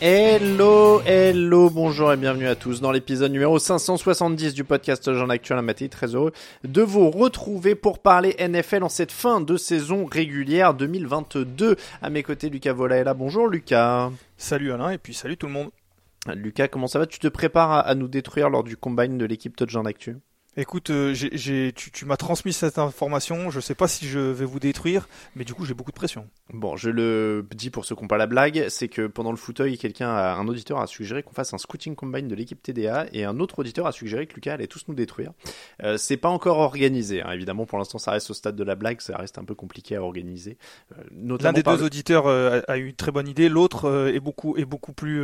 Hello, hello, bonjour et bienvenue à tous dans l'épisode numéro 570 du podcast Jean Actuel Maté. Très heureux de vous retrouver pour parler NFL en cette fin de saison régulière 2022. À mes côtés, Lucas Volaella. Bonjour Lucas. Salut Alain et puis salut tout le monde. Lucas, comment ça va? Tu te prépares à, à nous détruire lors du combine de l'équipe Touchdown Actu? Écoute, euh, tu, tu m'as transmis cette information. Je sais pas si je vais vous détruire, mais du coup j'ai beaucoup de pression. Bon, je le dis pour ceux qui n'ont pas la blague, c'est que pendant le fauteuil, quelqu'un, un auditeur a suggéré qu'on fasse un scouting combine de l'équipe TDA et un autre auditeur a suggéré que Lucas allait tous nous détruire. Euh, c'est pas encore organisé, hein. évidemment. Pour l'instant, ça reste au stade de la blague, ça reste un peu compliqué à organiser. Euh, L'un des deux le- auditeurs euh, a, a eu une très bonne idée, l'autre est beaucoup est beaucoup plus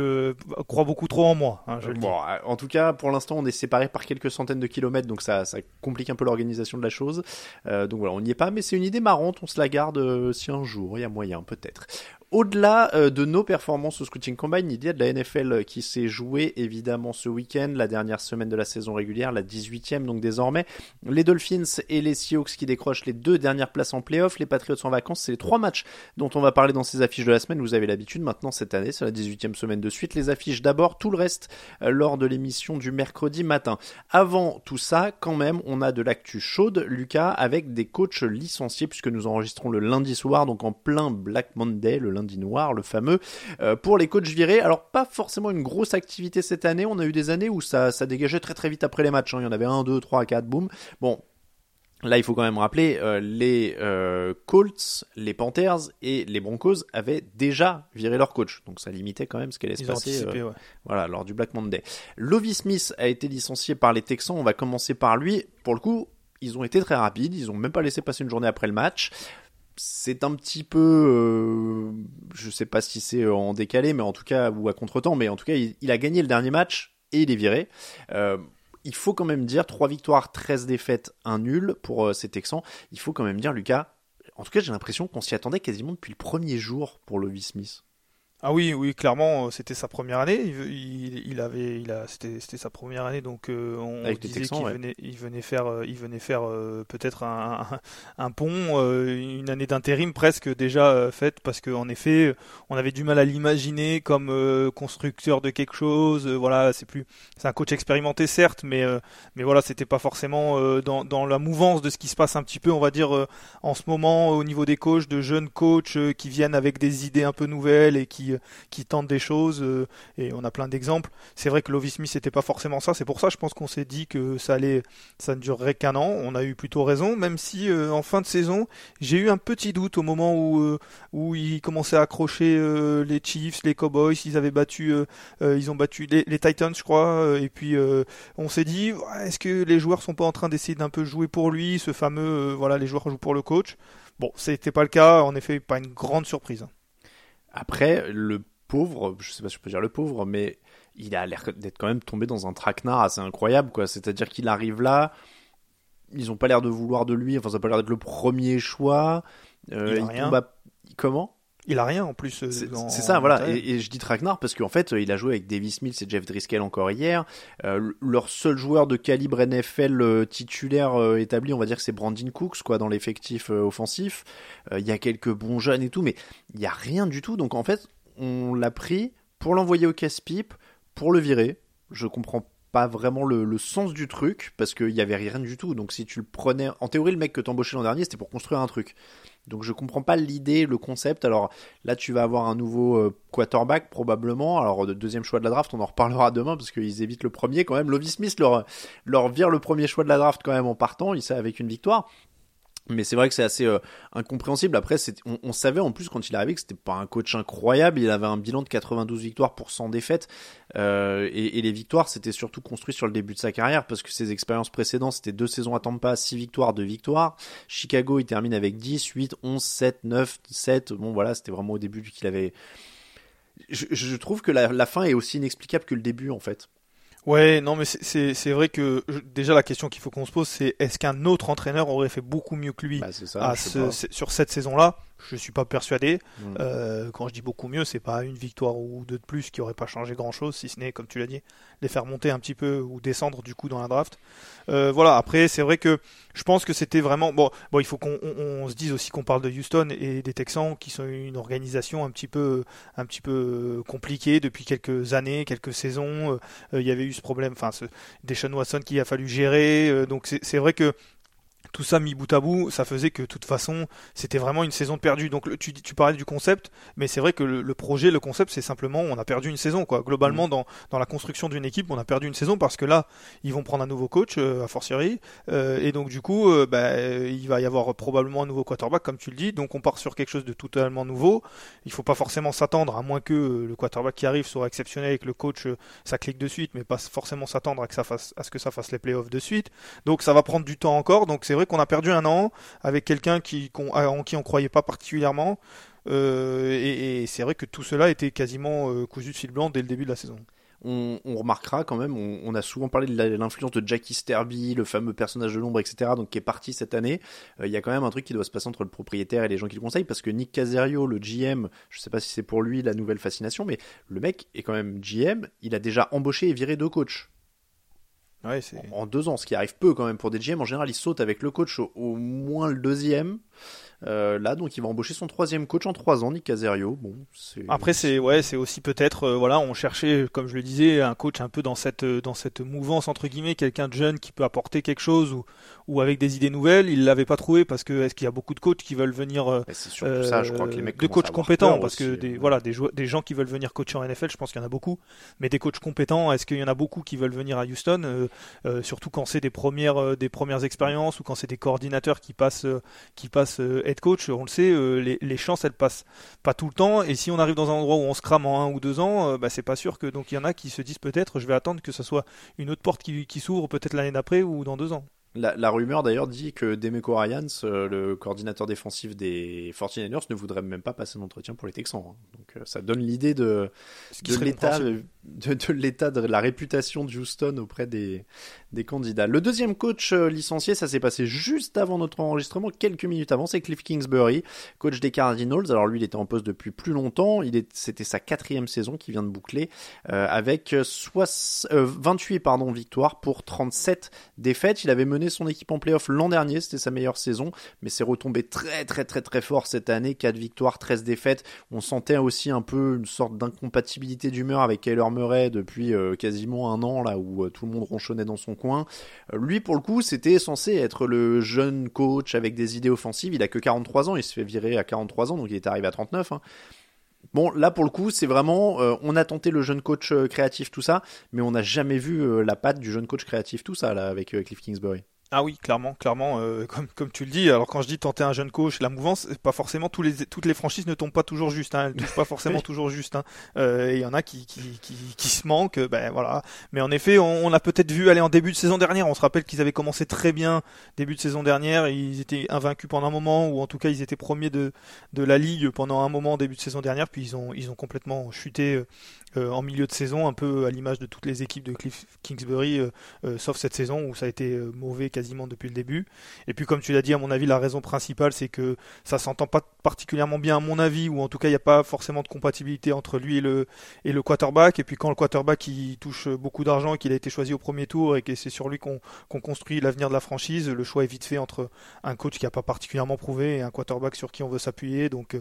croit beaucoup trop en moi. hein, je. Bon, en tout cas, pour l'instant, on est séparés par quelques centaines de kilomètres, donc ça, complique un peu l'organisation de la chose. Euh, donc voilà, on n'y est pas, mais c'est une idée marrante, on se la garde euh, si un jour, il y a moyen peut-être. Au-delà euh, de nos performances au Scouting Combine, il y a de la NFL qui s'est jouée évidemment ce week-end, la dernière semaine de la saison régulière, la 18e donc désormais. Les Dolphins et les Seahawks qui décrochent les deux dernières places en playoff, les Patriots en vacances, c'est les trois matchs dont on va parler dans ces affiches de la semaine. Vous avez l'habitude maintenant cette année, c'est la 18e semaine de suite. Les affiches d'abord, tout le reste euh, lors de l'émission du mercredi matin. Avant tout ça, quand même, on a de l'actu chaude, Lucas, avec des coachs licenciés, puisque nous enregistrons le lundi soir, donc en plein Black Monday, le lundi noir, le fameux, euh, pour les coachs virés. Alors, pas forcément une grosse activité cette année, on a eu des années où ça, ça dégageait très très vite après les matchs, hein. il y en avait un, deux, trois, quatre, boum. Bon, Là, il faut quand même rappeler, euh, les euh, Colts, les Panthers et les Broncos avaient déjà viré leur coach. Donc ça limitait quand même ce qu'elle allait se passer euh, ouais. voilà, lors du Black Monday. Lovie Smith a été licencié par les Texans. On va commencer par lui. Pour le coup, ils ont été très rapides. Ils ont même pas laissé passer une journée après le match. C'est un petit peu, euh, je sais pas si c'est en décalé, mais en tout cas, ou à contretemps, mais en tout cas, il, a gagné le dernier match et il est viré. Euh, il faut quand même dire 3 victoires, 13 défaites, 1 nul pour euh, ces. Il faut quand même dire, Lucas, en tout cas, j'ai l'impression qu'on s'y attendait quasiment depuis le premier jour pour Lovie Smith. Ah oui, oui, clairement, euh, c'était sa première année. Il, il, il avait, il a, c'était, c'était sa première année, donc euh, on Avec disait qu'il ouais. venait, il venait faire, euh, il venait faire euh, peut-être un, un, un pont, euh, une année d'intérim presque déjà faite, parce qu'en effet, on avait du mal à l'imaginer comme euh, constructeur de quelque chose. voilà, c'est plus, c'est un coach expérimenté certes, mais euh, mais voilà, c'était pas forcément euh, dans, dans la mouvance de ce qui se passe un petit peu, on va dire euh, en ce moment au niveau des coachs, de jeunes coachs euh, qui viennent avec des idées un peu nouvelles et qui qui tentent des choses euh, et on a plein d'exemples. C'est vrai que Lovie Smith c'était pas forcément ça, c'est pour ça je pense qu'on s'est dit que ça allait ça ne durerait qu'un an. On a eu plutôt raison même si euh, en fin de saison, j'ai eu un petit doute au moment où euh, où ils commençaient à accrocher euh, les Chiefs, les Cowboys, ils avaient battu euh, euh, ils ont battu les, Titans je crois euh, et puis euh, on s'est dit est-ce que les joueurs sont pas en train d'essayer d'un peu jouer pour lui, ce fameux euh, voilà, les joueurs jouent pour le coach? Bon, c'était pas le cas, en effet, pas une grande surprise. Après, le pauvre, je sais pas si je peux dire le pauvre, mais il a l'air d'être quand même tombé dans un traquenard assez incroyable, quoi. C'est-à-dire qu'il arrive là, ils ont pas l'air de vouloir de lui, enfin, ça a pas l'air d'être le premier choix. Euh, Il tombe à- Comment? Il a rien en plus. euh, C'est ça, voilà. Et, et je dis traquenard parce qu'en fait, euh, il a joué avec Davis Mills et Jeff Driscoll encore hier. Euh, leur seul joueur de calibre NFL euh, titulaire euh, établi, on va dire que c'est Brandon Cooks, quoi, dans l'effectif offensif. Il y a quelques bons jeunes et tout, mais il y a rien du tout. Donc en fait, on l'a pris pour l'envoyer au casse-pipe, pour le virer. Je comprends pas vraiment le, sens du truc parce qu'il y avait rien du tout. Donc si tu le prenais, en théorie, le mec que t'embauchais l'an dernier, c'était pour construire un truc. Donc je comprends pas l'idée, le concept. Alors là, tu vas avoir un nouveau euh, quarterback probablement. Alors de deuxième choix de la draft, on en reparlera demain parce qu'ils évitent le premier quand même. Lovie Smith leur leur vire le premier choix de la draft quand même en partant, il avec une victoire. Mais c'est vrai que c'est assez euh, incompréhensible. Après, on, on, savait en plus quand il est arrivé que c'était pas un coach incroyable. Il avait un bilan de 92 victoires pour 100 défaites. Euh, et, et, les victoires, c'était surtout construit sur le début de sa carrière parce que ses expériences précédentes, c'était deux saisons à Tampa, 6 victoires, 2 victoires. Chicago, il termine avec 10, 8, 11, 7, 9, 7. Bon, voilà, c'était vraiment au début qu'il avait. Je, je, trouve que la, la fin est aussi inexplicable que le début en fait. Ouais, non, mais c'est vrai que déjà la question qu'il faut qu'on se pose, c'est est-ce qu'un autre entraîneur aurait fait beaucoup mieux que lui bah, ça, sur cette saison-là? Je suis pas persuadé. Mm. Euh, quand je dis beaucoup mieux, c'est pas une victoire ou deux de plus qui aurait pas changé grand chose, si ce n'est, comme tu l'as dit, les faire monter un petit peu ou descendre du coup dans la draft. Euh, voilà. Après, c'est vrai que je pense que c'était vraiment bon. Bon, il faut qu'on on, se dise aussi qu'on parle de Houston et des Texans, qui sont une organisation un petit peu, un petit peu compliquée depuis quelques années, quelques saisons. Euh, il y avait eu ce problème, enfin, ce, Deshaun Watson qui a fallu gérer. Euh, donc c'est vrai que tout ça mis bout à bout, ça faisait que de toute façon, c'était vraiment une saison perdue. Donc tu, tu parlais du concept, mais c'est vrai que le, projet, le concept, c'est simplement on a perdu une saison. quoi. Globalement, mm. dans, dans la construction d'une équipe, on a perdu une saison parce que là, ils vont prendre un nouveau coach, euh, à fortiori, euh, et donc du coup, euh, bah, il va y avoir probablement un nouveau quarterback, comme tu le dis. Donc on part sur quelque chose de totalement nouveau. Il faut pas forcément s'attendre, à moins que le quarterback qui arrive soit exceptionnel et que le coach, ça clique de suite, mais pas forcément s'attendre à, que ça fasse, à ce que ça fasse les playoffs de suite. Donc ça va prendre du temps encore. Donc c'est vrai qu'on a perdu un an avec quelqu'un qui, en qui on croyait pas particulièrement. Euh, et, c'est vrai que tout cela était quasiment euh, cousu de fil blanc dès le début de la saison. On, remarquera quand même, on, a souvent parlé de l'influence de Jackie Sterby, le fameux personnage de l'ombre, etc., donc qui est parti cette année. Euh, il y a quand même un truc qui doit se passer entre le propriétaire et les gens qui le conseillent, parce que Nick Caserio, le GM, je sais pas si c'est pour lui la nouvelle fascination, mais le mec est quand même GM, il a déjà embauché et viré deux coachs en deux ans, ce qui arrive peu quand même pour des GM. En général, ils sautent avec le coach au moins le deuxième. Euh, là, donc, il va embaucher son troisième coach en trois ans, Nick Caserio. Bon, Après, c'est ouais, c'est aussi peut-être, euh, voilà, on cherchait, comme je le disais, un coach un peu dans cette dans cette mouvance entre guillemets, quelqu'un de jeune qui peut apporter quelque chose ou, ou avec des idées nouvelles. Il l'avait pas trouvé parce que est-ce qu'il y a beaucoup de coachs qui veulent venir euh, ça, je crois que les mecs de coachs compétents parce que des voilà des des gens qui veulent venir coacher en NFL, je pense qu'il y en a beaucoup, mais des coachs compétents, est-ce qu'il y en a beaucoup qui veulent venir à Houston, surtout quand c'est des premières des premières expériences ou quand c'est des coordinateurs qui passent qui passent head coach, on le sait, euh, les, chances elles passent pas tout le temps. Et si on arrive dans un endroit où on se crame en un ou deux ans, euh, bah, c'est pas sûr que donc il y en a qui se disent peut-être je vais attendre que ce soit une autre porte qui, qui s'ouvre peut-être l'année d'après ou dans deux ans. La, rumeur d'ailleurs dit que Demeco Ryans, euh, le coordinateur défensif des 49ers, ne voudrait même pas passer un entretien pour les Texans. Hein. Donc euh, ça donne l'idée de, de l'état de, de l'état de la réputation de Houston auprès des, des candidats. Le deuxième coach euh, licencié, ça s'est passé juste avant notre enregistrement, quelques minutes avant, c'est Cliff Kingsbury, coach des Cardinals. Alors lui, il était en poste depuis plus longtemps. Il est, c'était sa quatrième saison qui vient de boucler avec 28 pardon victoires pour 37 défaites. Il avait mené son équipe en playoff l'an dernier, c'était sa meilleure saison, mais c'est retombé très très très très fort cette année, 4 victoires, 13 défaites. On sentait aussi un peu une sorte d'incompatibilité d'humeur avec Kyler Murray depuis euh, quasiment un an, là où euh, tout le monde ronchonnait dans son Euh, lui, pour le coup, c'était censé être le jeune coach avec des idées offensives. Il a que 43 ans, il se fait virer à 43 ans, donc il est arrivé à 39. Hein. Bon, là pour le coup, c'est vraiment, on a tenté le jeune coach créatif, tout ça, mais on n'a jamais vu la patte du jeune coach créatif, tout ça, là, avec Cliff Kingsbury. Ah oui, clairement, clairement, euh, comme, comme tu le dis. Alors quand je dis tenter un jeune coach, la mouvance, pas forcément tous les, toutes les franchises ne tombent pas toujours juste. Hein, elles touchent pas forcément toujours juste. Hein. Euh, il y en a qui, qui, qui, qui, se manquent. Ben voilà. Mais en effet, on, on a peut-être vu aller en début de saison dernière. On se rappelle qu'ils avaient commencé très bien début de saison dernière. Ils étaient invaincus pendant un moment, ou en tout cas ils étaient premiers de, de la ligue pendant un moment début de saison dernière. Puis ils ont, ils ont complètement chuté euh, en milieu de saison, un peu à l'image de toutes les équipes de Cliff Kingsbury, euh, euh, sauf cette saison où ça a été mauvais quasiment depuis le début. Et puis comme tu l'as dit, à mon avis, la raison principale, c'est que ça s'entend pas particulièrement bien à mon avis, ou en tout cas il n'y a pas forcément de compatibilité entre lui et le, et le quarterback. Et puis quand le quarterback il touche beaucoup d'argent et qu'il a été choisi au premier tour et que c'est sur lui qu'on construit l'avenir de la franchise, le choix est vite fait entre un coach qui n'a pas particulièrement prouvé et un quarterback sur qui on veut s'appuyer. Donc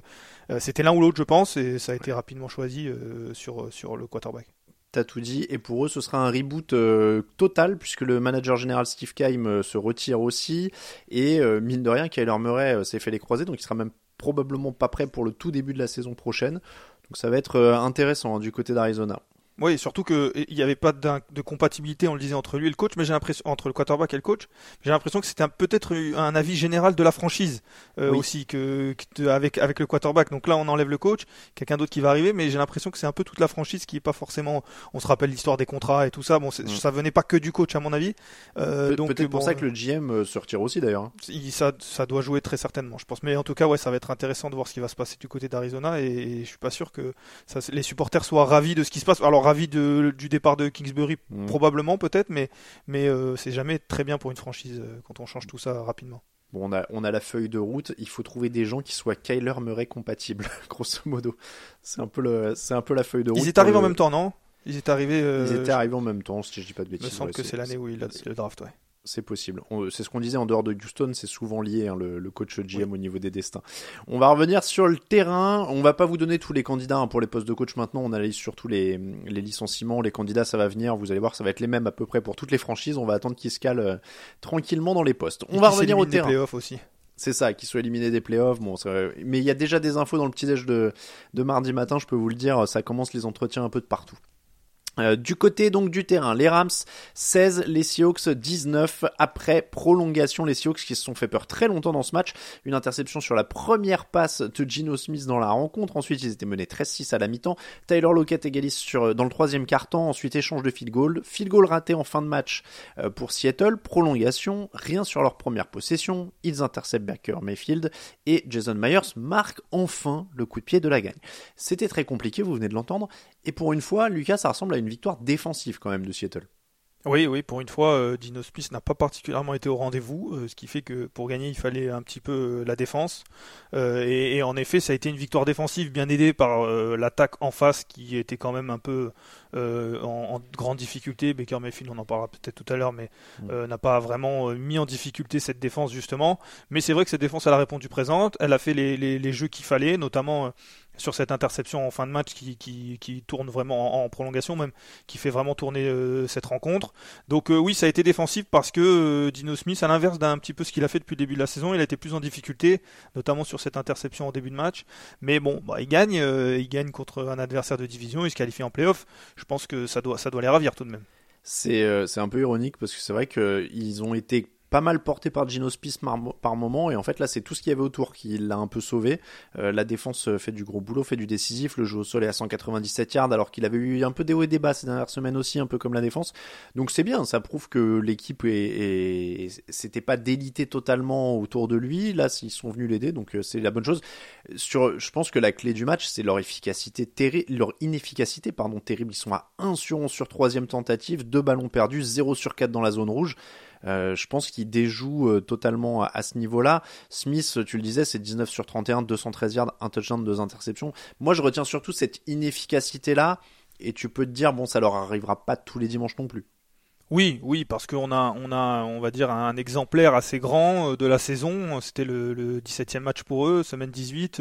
c'était l'un ou l'autre je pense, et ça a été rapidement choisi sur sur le quarterback. T'as tout dit, et pour eux ce sera un reboot euh, total puisque le manager général Steve Keim euh, se retire aussi et euh, mine de rien Kyler Murray s'est fait les croiser donc il sera même probablement pas prêt pour le tout début de la saison prochaine donc ça va être intéressant hein, du côté d'Arizona. Oui, surtout qu'il n'y avait pas de compatibilité, on le disait, entre lui et le coach, mais j'ai l'impression entre le quarterback et le coach. J'ai l'impression que c'était peut-être un avis général de la franchise euh, aussi que, avec avec le quarterback. Donc là, on enlève le coach, quelqu'un d'autre qui va arriver, mais j'ai l'impression que c'est un peu toute la franchise qui est pas forcément. On se rappelle l'histoire des contrats et tout ça. Bon, mm. ça venait pas que du coach à mon avis. Euh, donc peut-être pour ça que le GM euh, se retire aussi d'ailleurs. Hein. Ça, ça doit jouer très certainement, je pense. Mais en tout cas, ouais, ça va être intéressant de voir ce qui va se passer du côté d'Arizona et, je suis pas sûr que ça, les supporters soient ravis de ce qui se passe. Alors ravis de du départ de Kingsbury, mm. probablement peut-être, mais, mais euh, c'est jamais très bien pour une franchise euh, quand on change tout ça rapidement. Bon, on a, on a la feuille de route, il faut trouver des gens qui soient Kyler Murray compatibles, grosso modo. C'est un, peu le, c'est un peu la feuille de route. Ils étaient arrivés en même temps, non? Ils étaient arrivés. Euh, Ils étaient arrivés en même temps, si je dis pas de bêtises. Il me semble que c'est l'année où il a le draft, ouais. C'est possible. C'est ce qu'on disait en dehors de Houston, c'est souvent lié hein, le, coach GM au niveau des destins. On va revenir sur le terrain. On va pas vous donner tous les candidats hein, pour les postes de coach maintenant. On analyse surtout les, les licenciements, les candidats, ça va venir. Vous allez voir, ça va être les mêmes à peu près pour toutes les franchises. On va attendre qu'ils se calent euh, tranquillement dans les postes. On va revenir au terrain. playoffs aussi. C'est ça, qu'ils soient éliminés des playoffs. Bon, mais il y a déjà des infos dans le petit déj de, de mardi matin, je peux vous le dire. Ça commence les entretiens un peu de partout. Euh, du côté donc du terrain, les Rams 16, les Seahawks 19 après prolongation. Les Seahawks qui se sont fait peur très longtemps dans ce match. Une interception sur la première passe de Gino Smith dans la rencontre. Ensuite, ils étaient menés 13-6 à la mi-temps. Tyler Lockett égalise dans le troisième quart-temps. Ensuite, échange de field goal. Field goal raté en fin de match euh, pour Seattle. Prolongation. Rien sur leur première possession. Ils interceptent Baker Mayfield et Jason Myers marque enfin le coup de pied de la gagne. C'était très compliqué, vous venez de l'entendre. Et pour une fois, Lucas, ça ressemble à une victoire défensive quand même de Seattle. Oui, oui, pour une fois, euh, Dino Smith n'a pas particulièrement été au rendez-vous, euh, ce qui fait que pour gagner, il fallait un petit peu euh, la défense. Et, en effet, ça a été une victoire défensive bien aidée par l'attaque en face qui était quand même un peu en, grande difficulté. Baker Mayfield, on en parlera peut-être tout à l'heure, mais mm. n'a pas vraiment mis en difficulté cette défense justement. Mais c'est vrai que cette défense, elle a répondu présente. Elle a fait les, les, jeux qu'il fallait, notamment sur cette interception en fin de match qui, tourne vraiment en, prolongation même, qui fait vraiment tourner cette rencontre. Donc oui, ça a été défensif parce que Dino Smith, à l'inverse d'un petit peu ce qu'il a fait depuis le début de la saison, il a été plus en difficulté, notamment sur cette interception en début de match. Mais bon, bah, il gagne, il gagne contre un adversaire de division, il se qualifie en playoff je pense que ça doit, ça doit les ravir tout de même. C'est euh, un peu ironique parce que c'est vrai qu'ils ont été pas mal porté par Gino Spice par, moment et en fait là c'est tout ce qu'il y avait autour qui l'a un peu sauvé. Euh, la défense euh, fait du gros boulot, fait du décisif, le jeu au sol est à 197 yards alors qu'il avait eu un peu des hauts et des bas ces dernières semaines aussi, un peu comme la défense. Donc c'est bien, ça prouve que l'équipe est, c'était pas délité totalement autour de lui. Là ils sont venus l'aider donc euh, c'est la bonne chose. Sur, je pense que la clé du match c'est leur efficacité terrible, leur inefficacité pardon terrible. Ils sont à 1 sur 11 sur troisième tentative, 2 ballons perdus, 0 sur 4 dans la zone rouge. Euh, je pense qu'il déjoue euh, totalement à, ce niveau-là. Smith, tu le disais, c'est 19 sur 31, 213 yards, un touchdown, deux interceptions. Moi, je retiens surtout cette inefficacité-là. Et tu peux te dire, bon, ça leur arrivera pas tous les dimanches non plus. Oui, oui, parce qu'on a, on a, on va dire, un exemplaire assez grand euh, de la saison. C'était le, le 17e match pour eux, semaine 18,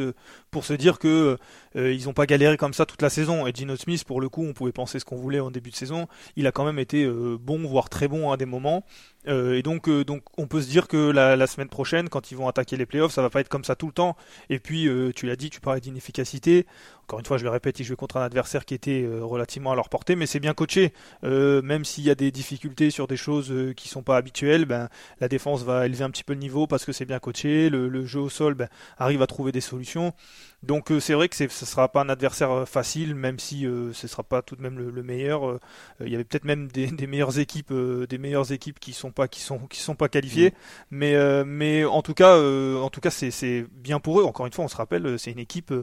pour se dire que ils n'ont pas galéré comme ça toute la saison. Et Gino Smith, pour le coup, on pouvait penser ce qu'on voulait en début de saison. Il a quand même été bon, voire très bon à des moments. Euh, et donc, euh, donc, on peut se dire que la, semaine prochaine, quand ils vont attaquer les playoffs, ça va pas être comme ça tout le temps. Et puis, euh, tu l'as dit, tu parlais d'inefficacité. Encore une fois, je le répète, ils jouaient contre un adversaire qui était relativement à leur portée, mais c'est bien coaché. même s'il y a des difficultés sur des choses qui sont pas habituelles, ben, la défense va élever un petit peu le niveau parce que c'est bien coaché. Le, jeu au sol ben, arrive à trouver des solutions. Donc, c'est vrai que ce ne sera pas un adversaire facile, même si ce sera pas tout de même le, meilleur. Il y avait peut-être même des, des, meilleures équipes, des meilleures équipes qui sont pas qui sont qui sont pas qualifiés. Mm. mais euh, mais en tout cas euh, en tout cas c'est bien pour eux. Encore une fois on se rappelle euh, c'est une équipe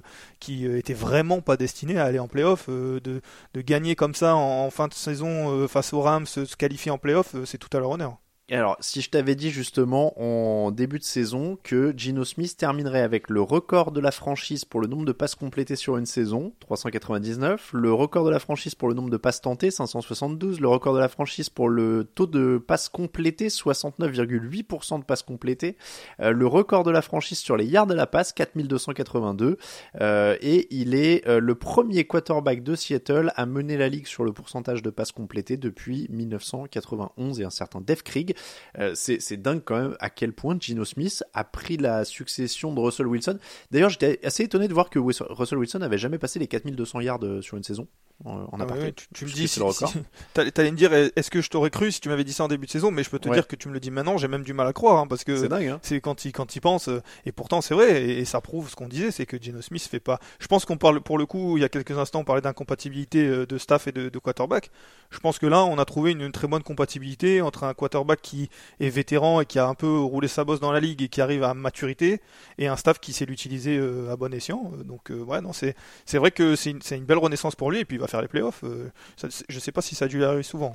qui était vraiment pas destinée à aller en playoff de, de gagner comme ça en, fin de saison face aux Rams se qualifier en playoff c'est tout à leur honneur alors, si je t'avais dit justement en début de saison que Gino Smith terminerait avec le record de la franchise pour le nombre de passes complétées sur une saison, 399, le record de la franchise pour le nombre de passes tentées, 572, le record de la franchise pour le taux de passes complétées, 69,8% de passes complétées, euh, le record de la franchise sur les yards de la passe, 4282, euh, et il est euh, le premier quarterback de Seattle à mener la ligue sur le pourcentage de passes complétées depuis 1991 et un certain Def Krieg. Euh, c'est dingue quand même à quel point Gino Smith a pris la succession de Russell Wilson. D'ailleurs, j'étais assez étonné de voir que Russell Wilson avait jamais passé les 4200 yards euh, sur une saison. En Ah aparté. ouais, tu, tu me dis, c'est le record. si- t'allais me dire, est-ce que je t'aurais cru si tu m'avais dit ça en début de saison, mais je peux te Ouais. dire que tu me le dis maintenant, j'ai même du mal à croire, hein, parce que C'est dingue, hein. c'est quand il quand il pense euh, et pourtant c'est vrai et, et ça prouve ce qu'on disait c'est que Geno Smith fait pas je pense qu'on parle pour le coup il y a quelques instants on parlait d'incompatibilité euh, de staff et de, de quarterback je pense que là on a trouvé une, une très bonne compatibilité entre un quarterback qui est vétéran et qui a un peu roulé sa bosse dans la ligue et qui arrive à maturité et un staff qui sait l'utiliser euh, à bon escient donc ouais non c'est c'est vrai que c'est une, une belle renaissance pour lui et puis il va faire les playoffs euh, ça- je sais pas si ça a dû arriver souvent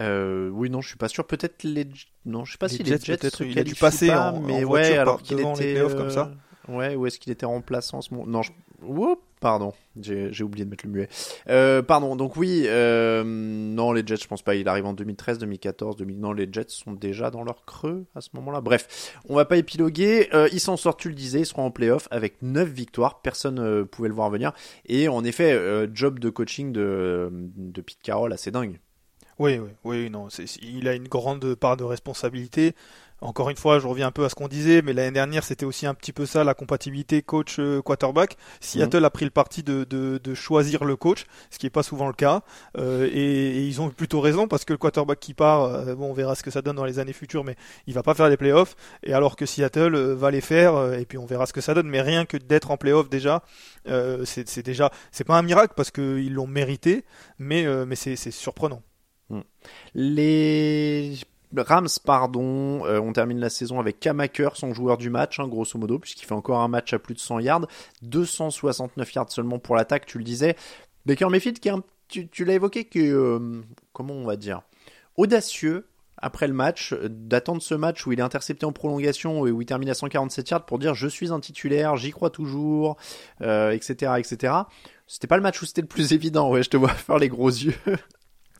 Euh, oui, non, je suis pas sûr. Peut-être les. Non, je sais pas Les si Jets, les Jets peut-être, il a dû passer pas, en- mais en ouais, voiture alors par devant était. les playoffs euh, comme ça. Ouais, ou est-ce qu'il était remplaçant ce moment? Non, je... Pardon, j'ai oublié de mettre le muet. Euh, pardon, donc oui, euh, non, les Jets, je pense pas. Il arrive en 2013, 2014, 2000. Non, les Jets sont déjà dans leur creux à ce moment-là. Bref, on va pas épiloguer. Euh, ils s'en sortent, tu le disais, ils seront en playoff avec 9 victoires. Personne euh, pouvait le voir venir. Et en effet, job de coaching de, de Pete Carroll assez dingue. Oui, oui, oui, non, il a une grande part de responsabilité. Encore une fois, je reviens un peu à ce qu'on disait, mais l'année dernière, c'était aussi un petit peu ça, la compatibilité coach-quarterback. Seattle a pris le parti de, de, de choisir le coach, ce qui n'est pas souvent le cas. Euh, et, et ils ont plutôt raison, parce que le quarterback qui part, euh, bon, on verra ce que ça donne dans les années futures, mais il va pas faire les playoffs. Et alors que Seattle euh, va les faire, euh, et puis on verra ce que ça donne. Mais rien que d'être en playoff déjà, euh, c'est, déjà, c'est pas un miracle, parce qu'ils l'ont mérité, mais, euh, mais c'est, c'est surprenant. Les Rams, pardon, euh, on termine la saison avec Cam Akers, son joueur du match, hein, grosso modo, puisqu'il fait encore un match à plus de 100 yards, 269 yards seulement pour l'attaque, tu le disais. Baker Mayfield, qui est tu, l'as évoqué, que euh, comment on va dire, audacieux après le match, euh, d'attendre ce match où il est intercepté en prolongation et où il termine à 147 yards pour dire je suis un titulaire, j'y crois toujours, etc., etc. C'était pas le match où c'était le plus évident, ouais, je te vois faire les gros yeux.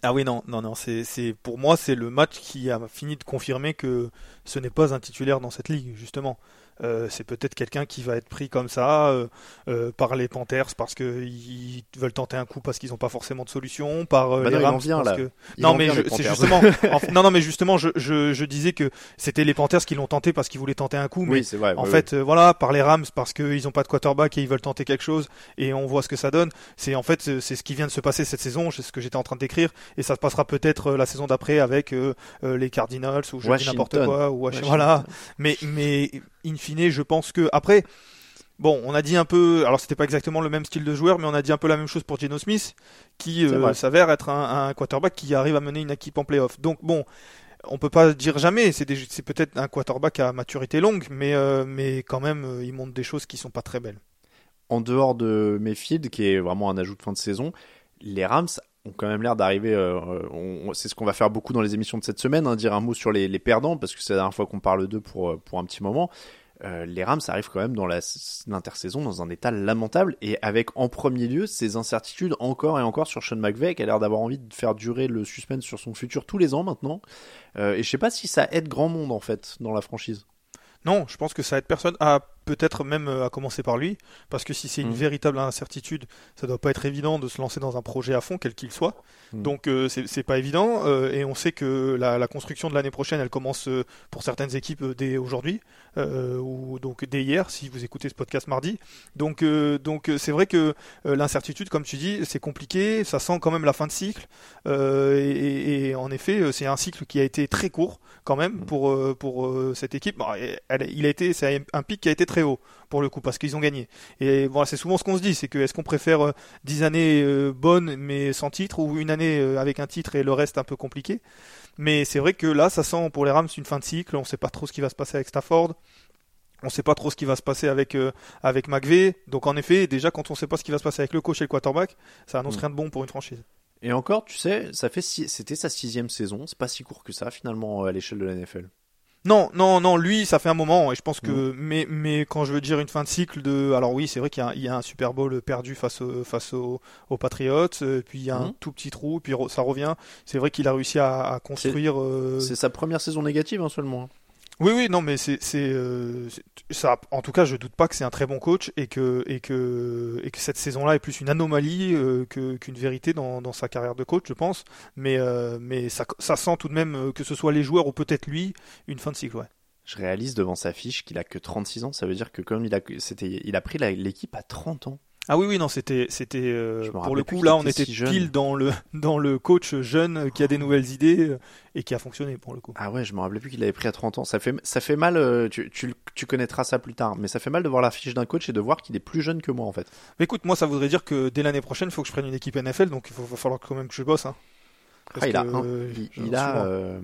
Ah oui, non, non, non, c'est, pour moi, c'est le match qui a fini de confirmer que ce n'est pas un titulaire dans cette ligue, justement. Euh, c'est peut-être quelqu'un qui va être pris comme ça euh, euh, par les Panthers parce qu'ils veulent tenter un coup parce qu'ils n'ont pas forcément de solution, par euh, Bah les non, Rams vient, parce que non mais c'est justement en- non non mais justement je, je, je disais que c'était les Panthers qui l'ont tenté parce qu'ils voulaient tenter un coup mais Oui, c'est vrai. en fait, euh, voilà, par les Rams parce qu'ils n'ont pas de quarterback et ils veulent tenter quelque chose et on voit ce que ça donne. C'est en fait c'est ce qui vient de se passer cette saison, c'est ce que j'étais en train de décrire et ça se passera peut-être la saison d'après avec les Cardinals ou je dis n'importe quoi ou Washi- Washington. voilà. Mais mais in fine, je pense que après Bon, on a dit un peu, alors c'était pas exactement le même style de joueur, mais on a dit un peu la même chose pour Geno Smith, qui euh, s'avère être un, un quarterback qui arrive à mener une équipe en playoff. Donc bon, on peut pas dire jamais, c'est des- c'est peut-être un quarterback à maturité longue, mais euh, mais quand même, euh, il montre des choses qui sont pas très belles. en dehors de Mayfield, qui est vraiment un ajout de fin de saison, les Rams ont quand même l'air d'arriver. euh, on- c'est ce qu'on va faire beaucoup dans les émissions de cette semaine, hein, dire un mot sur les, les perdants, parce que c'est la dernière fois qu'on parle d'eux pour, euh, pour un petit moment. Euh, les Rams arrivent quand même dans l'intersaison dans un état lamentable et avec en premier lieu ces incertitudes encore et encore sur Sean McVay qui a l'air d'avoir envie de faire durer le suspense sur son futur tous les ans maintenant. Euh, et je sais pas si ça aide grand monde en fait dans la franchise. Non, je pense que ça aide personne, à peut-être même euh, à commencer par lui, parce que si c'est une Mhm. véritable incertitude, ça doit pas être évident de se lancer dans un projet à fond, quel qu'il soit. Mhm. Donc euh, c'est pas évident, euh, et on sait que la, la construction de l'année prochaine, elle commence euh, pour certaines équipes dès aujourd'hui, ou donc dès hier, si vous écoutez ce podcast mardi. Donc donc c'est vrai que l'incertitude, comme tu dis, c'est compliqué, ça sent quand même la fin de cycle, et, et- et en effet, c'est un cycle qui a été très court quand même Mhm. pour pour cette équipe. Bon, elle- elle- il a été, c'est un pic qui a été très haut pour le coup parce qu'ils ont gagné. Et voilà, c'est souvent ce qu'on se dit, c'est que est-ce qu'on préfère euh, 10 années euh, bonnes mais sans titre ou une année euh, avec un titre et le reste un peu compliqué? Mais c'est vrai que là, ça sent pour les Rams une fin de cycle. On sait pas trop ce qui va se passer avec Stafford. On sait pas trop ce qui va se passer avec euh, avec McVay. Donc en effet, déjà quand on sait pas ce qui va se passer avec le coach et le quarterback, ça annonce Mm. rien de bon pour une franchise. Et encore, tu sais, ça fait six- c'était sa sixième saison, c'est pas si court que ça finalement à l'échelle de la NFL. Non, non, non, lui, ça fait un moment, et je pense que, mais, mais quand je veux dire une fin de cycle de, alors oui, c'est vrai qu'il y a, un- il y a un Super Bowl perdu face au, face au- aux Patriots, puis il y a un Mhm. tout petit trou, puis ça revient. C'est vrai qu'il a réussi à, à construire. euh, C'est sa première saison négative hein, seulement. Oui, oui, non, mais euh, c'est- ça. En tout cas, je doute pas que c'est un très bon coach et que et que et que cette saison-là est plus une anomalie euh, qu'une vérité dans, sa carrière de coach, je pense. Mais euh, mais ça, sent tout de même que ce soit les joueurs ou peut-être lui une fin de cycle, ouais. Je réalise devant sa fiche qu'il a que 36 ans, ça veut dire que comme il a, c'était, il a pris l'équipe à 30 ans. Ah oui, oui, non, c'était, c'était euh, pour le coup là, on était si pile dans le dans le coach jeune qui a des nouvelles idées euh, et qui a fonctionné pour le coup. Ah ouais, je me rappelais plus qu'il l'avait pris à 30 ans. Ça fait, ça fait mal, euh, tu, tu, tu connaîtras ça plus tard, mais ça fait mal de voir la fiche d'un coach et de voir qu'il est plus jeune que moi en fait. Mais écoute, moi, ça voudrait dire que dès l'année prochaine, il faut que je prenne une équipe NFL, donc il va falloir quand même que je bosse. Hein. Parce Ah, il a, un- euh, il, je- il a, euh,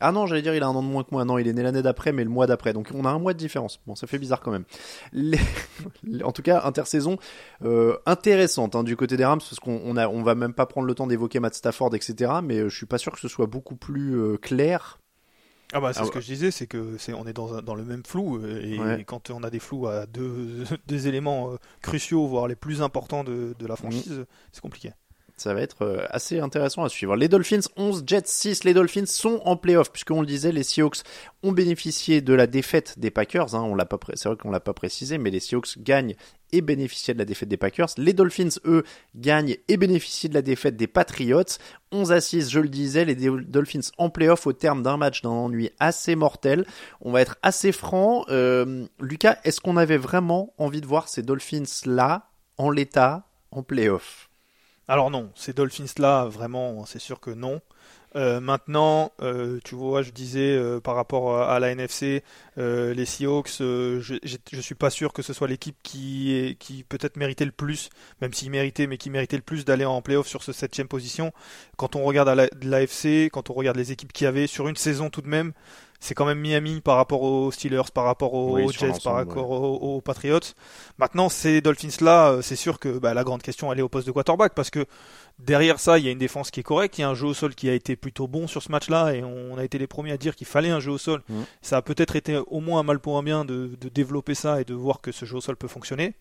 ah non, j'allais dire il a un an de moins que moi. Non, il est né l'année d'après, mais le mois d'après. Donc on a un mois de différence. Bon, ça fait bizarre quand même. Les- En tout cas, intersaison euh, intéressante hein, du côté des Rams parce qu'on on a, on va même pas prendre le temps d'évoquer Matt Stafford, etc. Mais euh, je suis pas sûr que ce soit beaucoup plus euh, clair. Ah bah c'est Ah ce ouais. que je disais, c'est que c'est on est dans, un- dans le même flou et Ouais. quand on a des flous à deux, deux éléments cruciaux, voire les plus importants de, de la franchise, c'est compliqué. Ça va être euh, assez intéressant à suivre. Les Dolphins 11, Jets 6. Les Dolphins sont en playoff puisqu'on le disait, les Seahawks ont bénéficié de la défaite des Packers. Hein, on c'est vrai qu'on l'a pas précisé, mais les Seahawks gagnent et bénéficient de la défaite des Packers. Les Dolphins, eux, gagnent et bénéficient de la défaite des Patriots. 11 à 6, je le disais, les Dol- Dolphins en playoff au terme d'un match d'un ennui assez mortel. On va être assez franc. Euh, Lucas, est-ce qu'on avait vraiment envie de voir ces Dolphins là, en l'état, en playoff? Alors non, ces Dolphins-là, vraiment, c'est sûr que non. Euh, maintenant, euh, tu vois, je disais euh, par rapport à, la NFC, les Seahawks, je, je suis pas sûr que ce soit l'équipe qui, peut-être méritait le plus, même s'ils méritaient, mais qui méritait le plus d'aller en playoff sur ce septième position. Quand on regarde à la- l'AFC, quand on regarde les équipes qu'il y avait sur une saison tout de même, c'est quand même Miami par rapport aux Steelers, par rapport aux Oui, Jets, par rapport aux, aux Patriots. Maintenant, ces Dolphins-là, euh, c'est sûr que bah, la grande question, elle est au poste de quarterback, parce que derrière ça, il y a une défense qui est correcte, il y a un jeu au sol qui a été plutôt bon sur ce match-là, et on a été les premiers à dire qu'il fallait un jeu au sol. Mhm. Ça a peut-être été au moins un mal pour un bien de, de développer ça et de voir que ce jeu au sol peut fonctionner.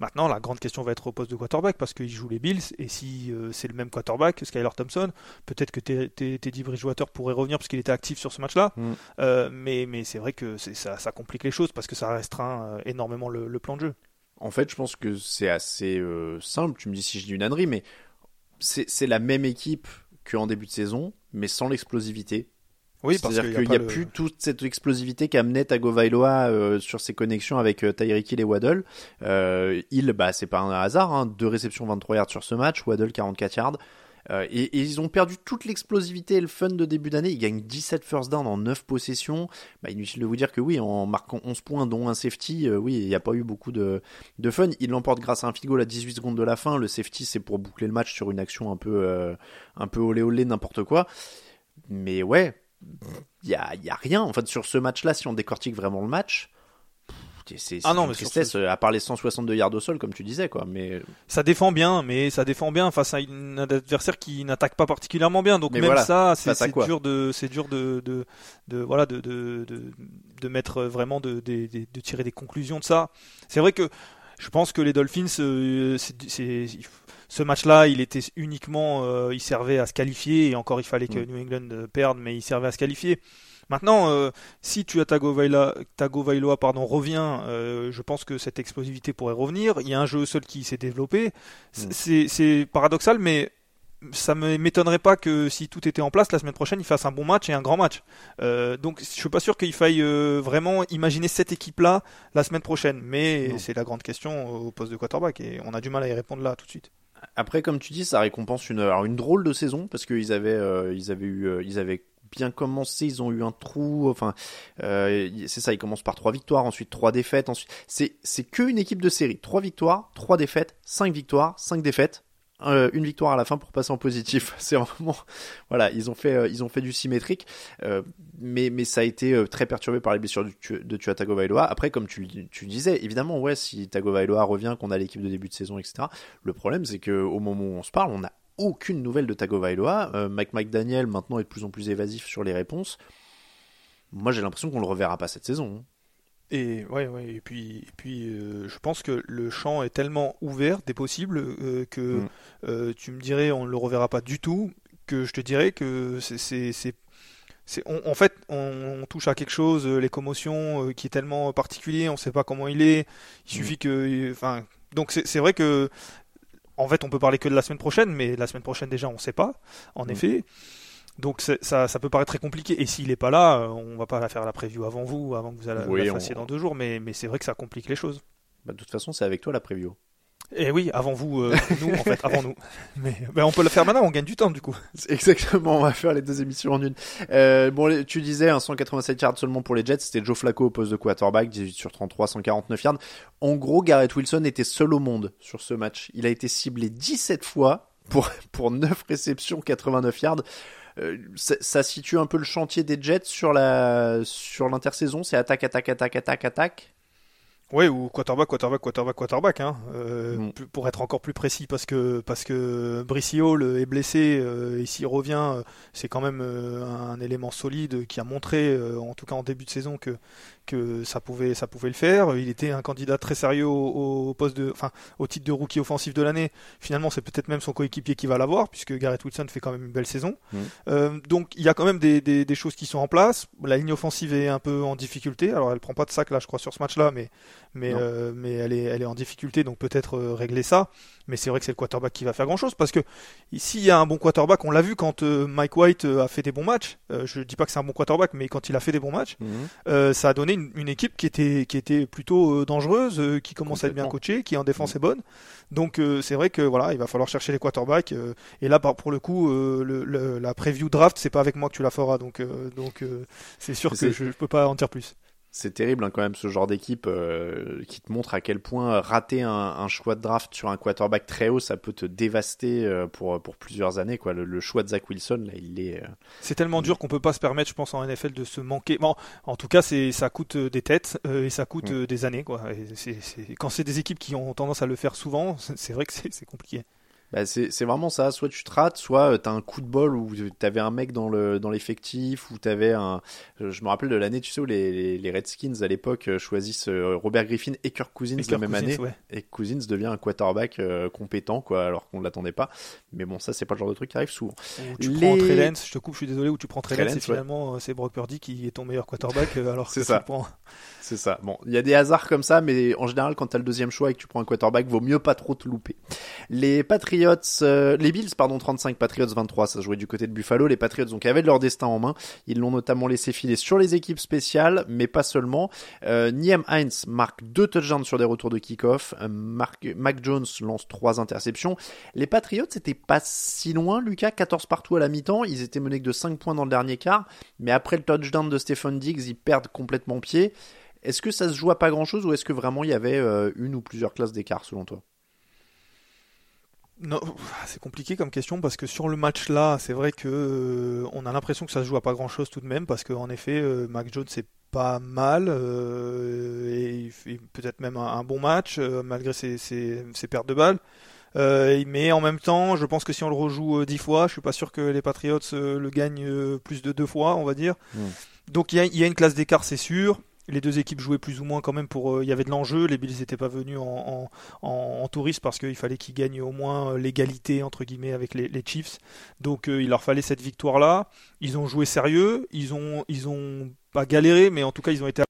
Maintenant, la grande question va être au poste de quarterback parce qu'il joue les Bills et si euh, c'est le même quarterback, Skylar Thompson, peut-être que Te- Te- Teddy Bridgewater pourrait revenir parce qu'il était actif sur ce match-là. Mm. Euh, mais mais c'est vrai que ça, ça complique les choses parce que ça restreint euh, énormément le, le plan de jeu. En fait, je pense que c'est assez simple. Tu me dis si je dis une ânerie, mais c'est la même équipe qu'en début de saison, mais sans l'explosivité. Oui, parce C'est-à-dire qu'il n'y a, le- plus toute cette explosivité qu'amenait Tagovailoa euh, sur ses connexions avec euh, Tyreek Hill et Waddle. Euh, Hill, bah, c'est pas un hasard, hein, deux réceptions 23 yards sur ce match, Waddle 44 yards. Euh, et, et ils ont perdu toute l'explosivité et le fun de début d'année. Ils gagnent 17 first down en 9 possessions. Bah, inutile de vous dire que oui, en marquant 11 points, dont un safety, euh, oui, il n'y a pas eu beaucoup de, de fun. Ils l'emportent grâce à un field goal à 18 secondes de la fin. Le safety, c'est pour boucler le match sur une action un peu, euh, un peu olé olé, n'importe quoi. Mais ouais, il y a, y a rien. En fait, sur ce match-là, si on décortique vraiment le match, c'est Ah non, une mais tristesse, à part les 162 yards au sol, comme tu disais, quoi. Mais Ça défend bien, mais ça défend bien face à un adversaire qui n'attaque pas particulièrement bien. Donc Mais même voilà, ça, c'est dur de, c'est dur de, de, de voilà, de, de, de, mettre vraiment de, de, tirer des conclusions de ça. C'est vrai que je pense que les Dolphins, euh, c'est- ce match-là, il était uniquement, euh, il servait à se qualifier et encore il fallait que Mm. New England euh, perde, mais il servait à se qualifier. Maintenant, euh, si tu as Tagovailoa, Tagovailoa pardon, revient, euh, je pense que cette explosivité pourrait revenir. Il y a un jeu au sol qui s'est développé. C'est- Mm. C'est paradoxal, mais ça ne m'étonnerait pas que si tout était en place la semaine prochaine, il fasse un bon match et un grand match. Euh, donc je suis pas sûr qu'il faille vraiment imaginer cette équipe-là la semaine prochaine. Mais c'est la grande question au poste de quarterback et on a du mal à y répondre là tout de suite. Après, comme tu dis, ça récompense une, une drôle de saison parce qu'ils avaient, euh, ils avaient eu, euh, ils avaient bien commencé, ils ont eu un trou, enfin, euh, c'est ça, ils commencent par trois victoires, ensuite trois défaites, ensuite, c'est, c'est une équipe de série, trois victoires, trois défaites, cinq victoires, cinq défaites, euh, une victoire à la fin pour passer en positif. C'est vraiment, voilà, ils ont fait, euh, ils ont fait du symétrique, euh, mais mais ça a été très perturbé par les blessures du, de Tua Tagovailoa. Après, comme tu, tu disais, évidemment, ouais, si Tagovailoa revient, qu'on a l'équipe de début de saison, etc. Le problème, c'est que au moment où on se parle, on n'a aucune nouvelle de Tagovailoa. Mike McDaniel maintenant est de plus en plus évasif sur les réponses. Moi, j'ai l'impression qu'on le reverra pas cette saison. hein. Et ouais, ouais. Et puis, et puis, euh, je pense que le champ est tellement ouvert des possibles euh, que Mm. euh, tu me dirais on ne le reverra pas du tout. Que je te dirais que c'est, c'est, en fait, on, on touche à quelque chose, les commotions, qui est tellement particulier. On ne sait pas comment il est. Il Mm. suffit que, enfin, donc c'est, c'est vrai que, en fait, on peut parler que de la semaine prochaine, mais la semaine prochaine déjà, on ne sait pas. En Mm. effet. Donc ça, ça peut paraître très compliqué. Et s'il n'est pas là, euh, on va pas la faire la preview avant vous, avant que vous Oui, la on- fassiez dans deux jours. Mais, mais c'est vrai que ça complique les choses. Bah, de toute façon, c'est avec toi la preview. Et eh oui, avant vous, euh, nous, en fait, avant nous. Mais ben, on peut le faire maintenant, on gagne du temps du coup. Exactement, on va faire les deux émissions en une. Euh, bon, tu disais, 187 yards seulement pour les Jets, c'était Joe Flacco au poste de quarterback, 18 sur 33, 149 yards. En gros, Garrett Wilson était seul au monde sur ce match. Il a été ciblé 17 fois pour, pour 9 réceptions, 89 yards. Euh, ça, ça, situe un peu le chantier des Jets sur la sur l'intersaison, c'est attaque, attaque, attaque, attaque, attaque. Oui, ou quarterback, quarterback, quarterback, quarterback, hein, euh, mm. pour être encore plus précis, parce que parce que Hall est blessé euh, et s'il revient, euh, c'est quand même un élément solide qui a montré, en tout cas en début de saison, que que ça pouvait, ça pouvait le faire. Il était un candidat très sérieux au, poste de, enfin, au titre de rookie offensif de l'année. Finalement, c'est peut-être même son coéquipier qui va l'avoir, puisque Garrett Wilson fait quand même une belle saison. Mmh. Euh, donc, il y a quand même des, des, des, choses qui sont en place. La ligne offensive est un peu en difficulté. Alors, elle prend pas de sac là, je crois, sur ce match-là, mais, mais, euh, mais elle est, elle est en difficulté, donc peut-être euh, régler ça. Mais c'est vrai que c'est le quarterback qui va faire grand-chose, parce que s'il y a un bon quarterback, on l'a vu quand Mike White a fait des bons matchs. je dis pas que c'est un bon quarterback, mais quand il a fait des bons matchs, mmh. ça a donné une, équipe qui était, qui était plutôt euh, dangereuse, euh, qui commence à être bien coachée, qui en défense mm. est bonne. Donc euh, c'est vrai que voilà, il va falloir chercher les quarterbacks. et là, pour le coup, le, la preview draft, c'est pas avec moi que tu la feras, donc donc c'est sûr que je, je peux pas en dire plus c'est terrible hein, quand même ce genre d'équipe euh, qui te montre à quel point rater un, choix de draft sur un quarterback très haut ça peut te dévaster euh, pour pour plusieurs années quoi. Le, choix de Zach Wilson là il est euh, c'est tellement dur qu'on peut pas se permettre je pense en NFL de se manquer. Bon en tout cas c'est ça coûte des têtes et ça coûte mm. des années quoi. Et quand c'est des équipes qui ont tendance à le faire souvent c'est vrai que c'est compliqué bah c'est vraiment ça. Soit tu te rates, soit euh, t'as un coup de bol où t'avais un mec dans le dans l'effectif, ou t'avais un. Je me rappelle de l'année, tu sais, où les, les, Redskins à l'époque euh, choisissent euh, Robert Griffin et Kirk Cousins la même année, et Cousins devient un quarterback compétent, quoi, alors qu'on ne l'attendait pas. Mais bon, ça c'est pas le genre de truc qui arrive souvent. tu prends Trellens, je te coupe, je suis désolé, ou tu prends Trellens, et finalement c'est Brock Purdy qui est ton meilleur quarterback, alors que ça. tu prends. C'est ça. Bon, il y a des hasards comme ça, mais en général, quand t'as le deuxième choix et que tu prends un quarterback, vaut mieux pas trop te louper. Les Patriots, euh, les Bills, pardon, 35, Patriots 23, ça jouait du côté de Buffalo. Les Patriots donc avaient leur destin en main. Ils l'ont notamment laissé filer sur les équipes spéciales, mais pas seulement. Euh, Niem Heinz marque deux touchdowns sur des retours de kick-off. Euh, Mac Jones lance trois interceptions. Les Patriots, c'était pas si loin, Lucas, 14 partout à la mi-temps. Ils étaient menés que de 5 points dans le dernier quart, mais après le touchdown de Stephen Diggs, ils perdent complètement pied. Est-ce que ça se joue à pas grand chose ou est-ce que vraiment il y avait euh, une ou plusieurs classes d'écart selon toi? Non, c'est compliqué comme question parce que sur le match là, c'est vrai que euh, on a l'impression que ça se joue à pas grand chose tout de même parce qu'en effet, euh, Mac Jones c'est pas mal et il fait peut-être même un, bon match malgré ses, pertes de balles. mais en même temps, je pense que si on le rejoue dix fois, je suis pas sûr que les Patriots le gagnent plus de deux fois, on va dire. Donc il y, y a, une classe d'écart, c'est sûr les deux équipes jouaient plus ou moins quand même pour. Euh, il y avait de l'enjeu. Les Bills n'étaient pas venus en, en, parce qu'il fallait qu'ils gagnent au moins euh, l'égalité entre guillemets avec les, Chiefs. Donc euh, il leur fallait cette victoire là. Ils ont joué sérieux. Ils ont ils ont pas galéré, mais en tout cas ils ont été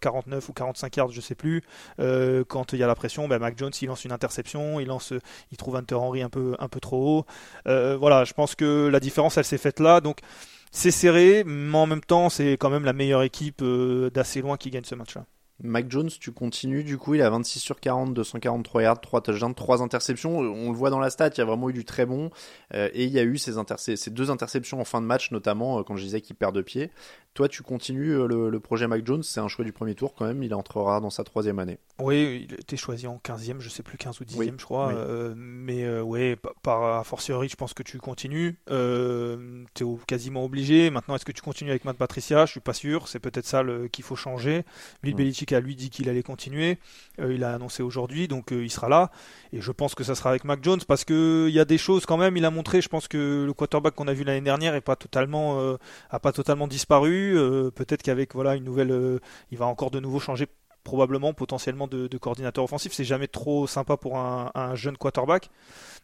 49 ou 45 yards, je sais plus. Euh, quand il y a la pression, ben Mac Jones il lance une interception, il lance, il trouve Hunter Henry un peu un peu trop haut. Euh, voilà, je pense que la différence elle s'est faite là, donc c'est serré, mais en même temps c'est quand même la meilleure équipe euh, d'assez loin qui gagne ce match-là. Mac Jones, tu continues, du coup, il a 26 sur 40, 243 yards, 3 touchdowns, 3 interceptions. On le voit dans la stat, il y a vraiment eu du très bon. et il y a eu ces, ces, deux interceptions en fin de match, notamment quand je disais qu'il perd de pied. Toi, tu continues euh, le, projet Mac Jones, c'est un choix du premier tour quand même, il entrera dans sa troisième année. Oui, il était choisi en 15e, je sais plus, 15 ou 10e, je crois. Euh, mais euh, oui, par a fortiori, je pense que tu continues. Euh, tu es quasiment obligé. Maintenant, est-ce que tu continues avec Matt Patricia? Je suis pas sûr. C'est peut-être ça qu'il faut changer. Bill mm. Belichick a lui dit qu'il allait continuer. il a annoncé aujourd'hui, donc il sera là. Et je pense que ça sera avec Mac Jones parce qu'il y a des choses quand même. Il a montré, je pense que le quarterback qu'on a vu l'année dernière est pas totalement, a pas totalement disparu. Euh, peut-être qu'avec voilà une nouvelle, euh, il va encore de nouveau changer probablement potentiellement de, coordinateur offensif. C'est jamais trop sympa pour un, jeune quarterback.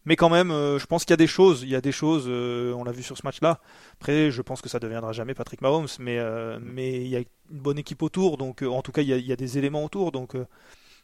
Mais quand même, euh, je pense qu'il y a des choses. Il y a des choses. on l'a vu sur ce match-là. Après, je pense que ça deviendra jamais Patrick Mahomes, mais mais il y une bonne équipe autour. Donc, en tout cas, il y, a, des éléments autour. Donc,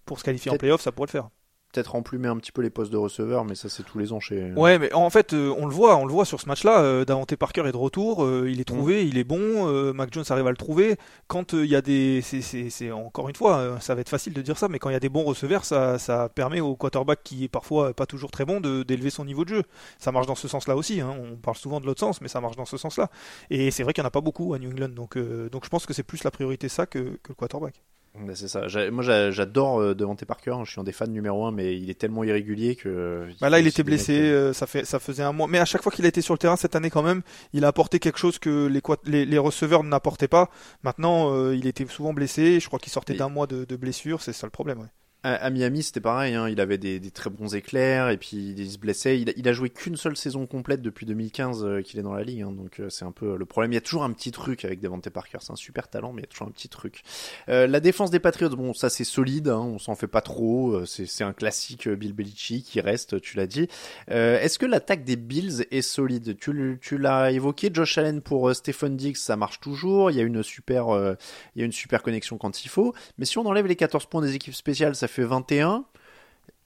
pour se qualifier en playoff, ça pourrait le faire. Peut-être emplumer un petit peu les postes de receveur, mais ça c'est tous les ans chez. Ouais, mais en fait, euh, on le voit, on le voit sur ce match-là. Euh, Davante Parker est de retour, euh, il est Mm. trouvé, il est bon. euh, Mac Jones arrive à le trouver. Quand il y a des, c'est, encore une fois, ça va être facile de dire ça, mais quand il y a des bons receveurs, ça, ça permet au quarterback qui est parfois pas toujours très bon de d'élever son niveau de jeu. Ça marche dans ce sens-là aussi. Hein. On parle souvent de l'autre sens, mais ça marche dans ce sens-là. Et c'est vrai qu'il n'y en a pas beaucoup à New England, donc donc je pense que c'est plus la priorité ça que, que le quarterback. Ouais, c'est ça. Moi j'a- j'adore euh, Devante Parker, je suis un des fans numéro un, mais il est tellement irrégulier que. Bah là, il était blessé, euh, euh, ça, fait, ça faisait un mois. Mais à chaque fois qu'il a été sur le terrain cette année, quand même, il a apporté quelque chose que les, les, les receveurs n'apportaient pas. Maintenant, euh, il était souvent blessé. Je crois qu'il sortait d'un mois de, de blessure. C'est ça le problème. ouais. À, à Miami, c'était pareil, hein, il avait des, des très bons éclairs et puis il se blessait. Il a, il a joué qu'une seule saison complète depuis 2015 euh, qu'il est dans la ligue, hein, donc euh, c'est un peu le problème. Il y a toujours un petit truc avec Devante Parker, c'est un super talent, mais il y a toujours un petit truc. Euh, la défense des Patriots, bon, ça c'est solide, hein, on s'en fait pas trop, euh, c'est un classique euh, Bill Belichick qui reste, tu l'as dit. Euh, Est-ce que l'attaque des Bills est solide? Tu, tu l'as évoqué, Josh Allen pour Stephen Diggs, ça marche toujours. Il y a une super, il y a une super connexion quand il faut. Mais si on enlève les 14 points des équipes spéciales, ça fait 21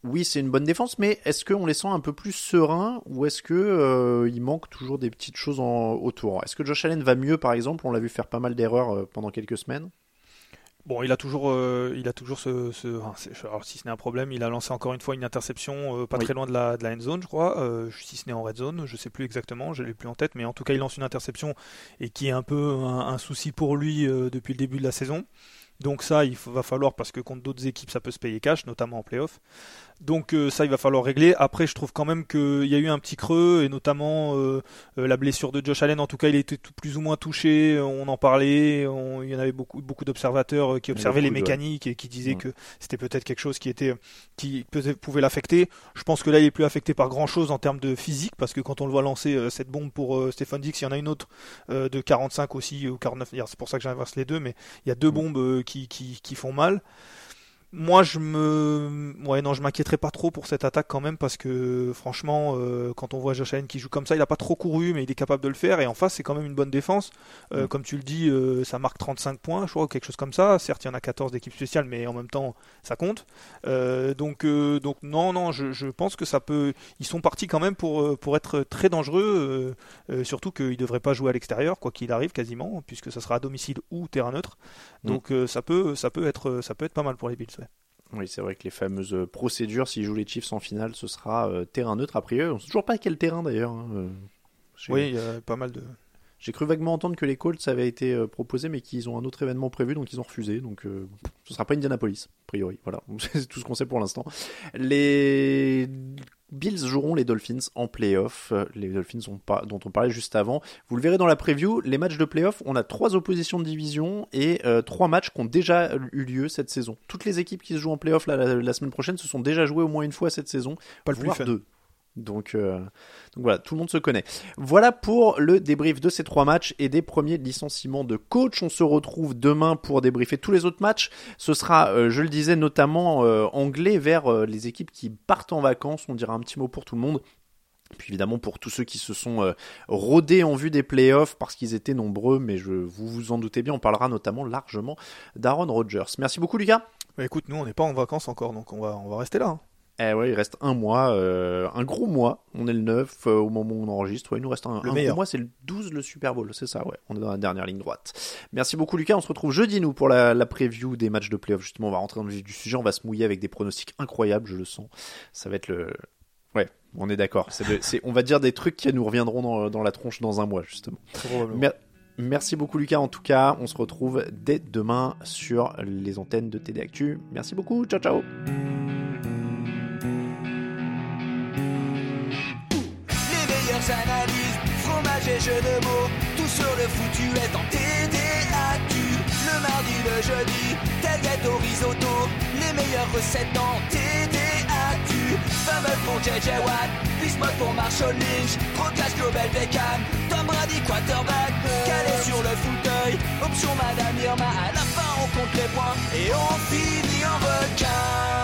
oui, c'est une bonne défense, mais est-ce qu'on les sent un peu plus sereins ou est-ce que euh, il manque toujours des petites choses en, autour? Est-ce que Josh Allen va mieux, par exemple? On l'a vu faire pas mal d'erreurs euh, pendant quelques semaines. Bon, il a toujours, euh, il a toujours ce, ce enfin, c'est- alors si ce n'est un problème, il a lancé encore une fois une interception euh, pas Oui. très loin de la, de la end zone, je crois. Euh, si ce n'est en red zone, je sais plus exactement, je l'ai plus en tête, mais en tout cas, il lance une interception et qui est un peu un, un souci pour lui depuis le début de la saison. Donc ça, il va falloir parce que contre d'autres équipes, ça peut se payer cash, notamment en playoff. Donc euh, ça, il va falloir régler. Après, je trouve quand même qu'il y a eu un petit creux et notamment euh, euh, la blessure de Josh Allen. En tout cas, il était tout- plus ou moins touché. On en parlait. on- il y en avait beaucoup, beaucoup d'observateurs qui observaient les mécaniques et qui disaient que c'était peut-être quelque chose qui était qui pouvait l'affecter. Je pense que là, il est plus affecté par grand chose en termes de physique parce que quand on le voit lancer cette bombe pour Stéphane Dix, il y en a une autre de 45 aussi ou 49. D'ailleurs, C'est pour ça que j'inverse les deux, mais il y a deux Mm. bombes qui, qui, qui font mal. Moi, je me, ouais, non, je m'inquiéterais pas trop pour cette attaque quand même parce que franchement, euh, quand on voit Josh Allen qui joue comme ça, il a pas trop couru, mais il est capable de le faire. Et en face, c'est quand même une bonne défense. Euh, Mm. Comme tu le dis, euh, ça marque 35 points, je crois, ou quelque chose comme ça. Certes, il y en a 14 d'équipes spéciales, mais en même temps, ça compte. Donc, donc non, non, je, je pense que ça peut. Ils sont partis quand même pour pour être très dangereux. surtout qu'ils devraient pas jouer à l'extérieur, quoi qu'il arrive, quasiment, puisque ça sera à domicile ou terrain neutre. Mm. Donc, ça peut, ça peut être, ça peut être pas mal pour les Bills. ouais. Oui, c'est vrai que les fameuses euh, procédures, s'ils jouent les Chiefs en finale, ce sera euh, terrain neutre. A priori, on sait toujours pas quel terrain d'ailleurs. hein, euh, Oui, il y a pas mal de. J'ai cru vaguement entendre que les Colts avaient été euh, proposés, mais qu'ils ont un autre événement prévu, donc ils ont refusé. Donc euh, ce sera pas Indianapolis, a priori. Voilà, c'est tout ce qu'on sait pour l'instant. Les Bills joueront les Dolphins en playoff. Les Dolphins ont pas, dont on parlait juste avant. Vous le verrez dans la preview. Les matchs de playoff, on a trois oppositions de division et euh, trois matchs qui ont déjà eu lieu cette saison. Toutes les équipes qui se jouent en playoff la, la, la semaine prochaine se sont déjà jouées au moins une fois cette saison, Pas le plus voire fun. deux. Donc, euh, donc voilà, tout le monde se connaît. Voilà pour le débrief de ces trois matchs et des premiers licenciements de coach. On se retrouve demain pour débriefer tous les autres matchs. Ce sera, euh, je le disais, notamment euh, anglais vers les équipes qui partent en vacances. On dira un petit mot pour tout le monde. Puis évidemment pour tous ceux qui se sont rodés en vue des playoffs parce qu'ils étaient nombreux, mais je vous vous en doutez bien, on parlera notamment largement d'Aaron Rodgers. Merci beaucoup Lucas. Mais écoute, nous, on n'est pas en vacances encore, donc on va, on va rester là. hein. Eh ouais, il reste un mois, euh, un gros mois. On est le 9 euh, au moment où on enregistre. Ouais, il nous reste un, Le un gros mois, c'est le 12 le Super Bowl, c'est ça, ouais. On est dans la dernière ligne droite. Merci beaucoup Lucas, on se retrouve jeudi nous pour la, la preview des matchs de playoff. Justement, on va rentrer dans le vif du sujet, on va se mouiller avec des pronostics incroyables, je le sens. Ça va être le... Ouais, on est d'accord. On va dire des trucs qui nous reviendront dans, dans la tronche dans un mois, justement. Probablement. Mer- Merci beaucoup Lucas, en tout cas, on se retrouve dès demain sur les antennes de TD Actu. Merci beaucoup, ciao ciao Analyses, fromage et jeux de mots, tout sur le foutu est en TDAQ. Le mardi, le jeudi, tel gâteau risotto, les meilleures recettes en TDAQ. Fumble pour JJ Watt, Bismuth pour Marshall Lynch, Procast Global Beckham, Tom Brady quarterback, calé sur le fauteuil, option Madame Irma, à la fin on compte les points et on finit en requin.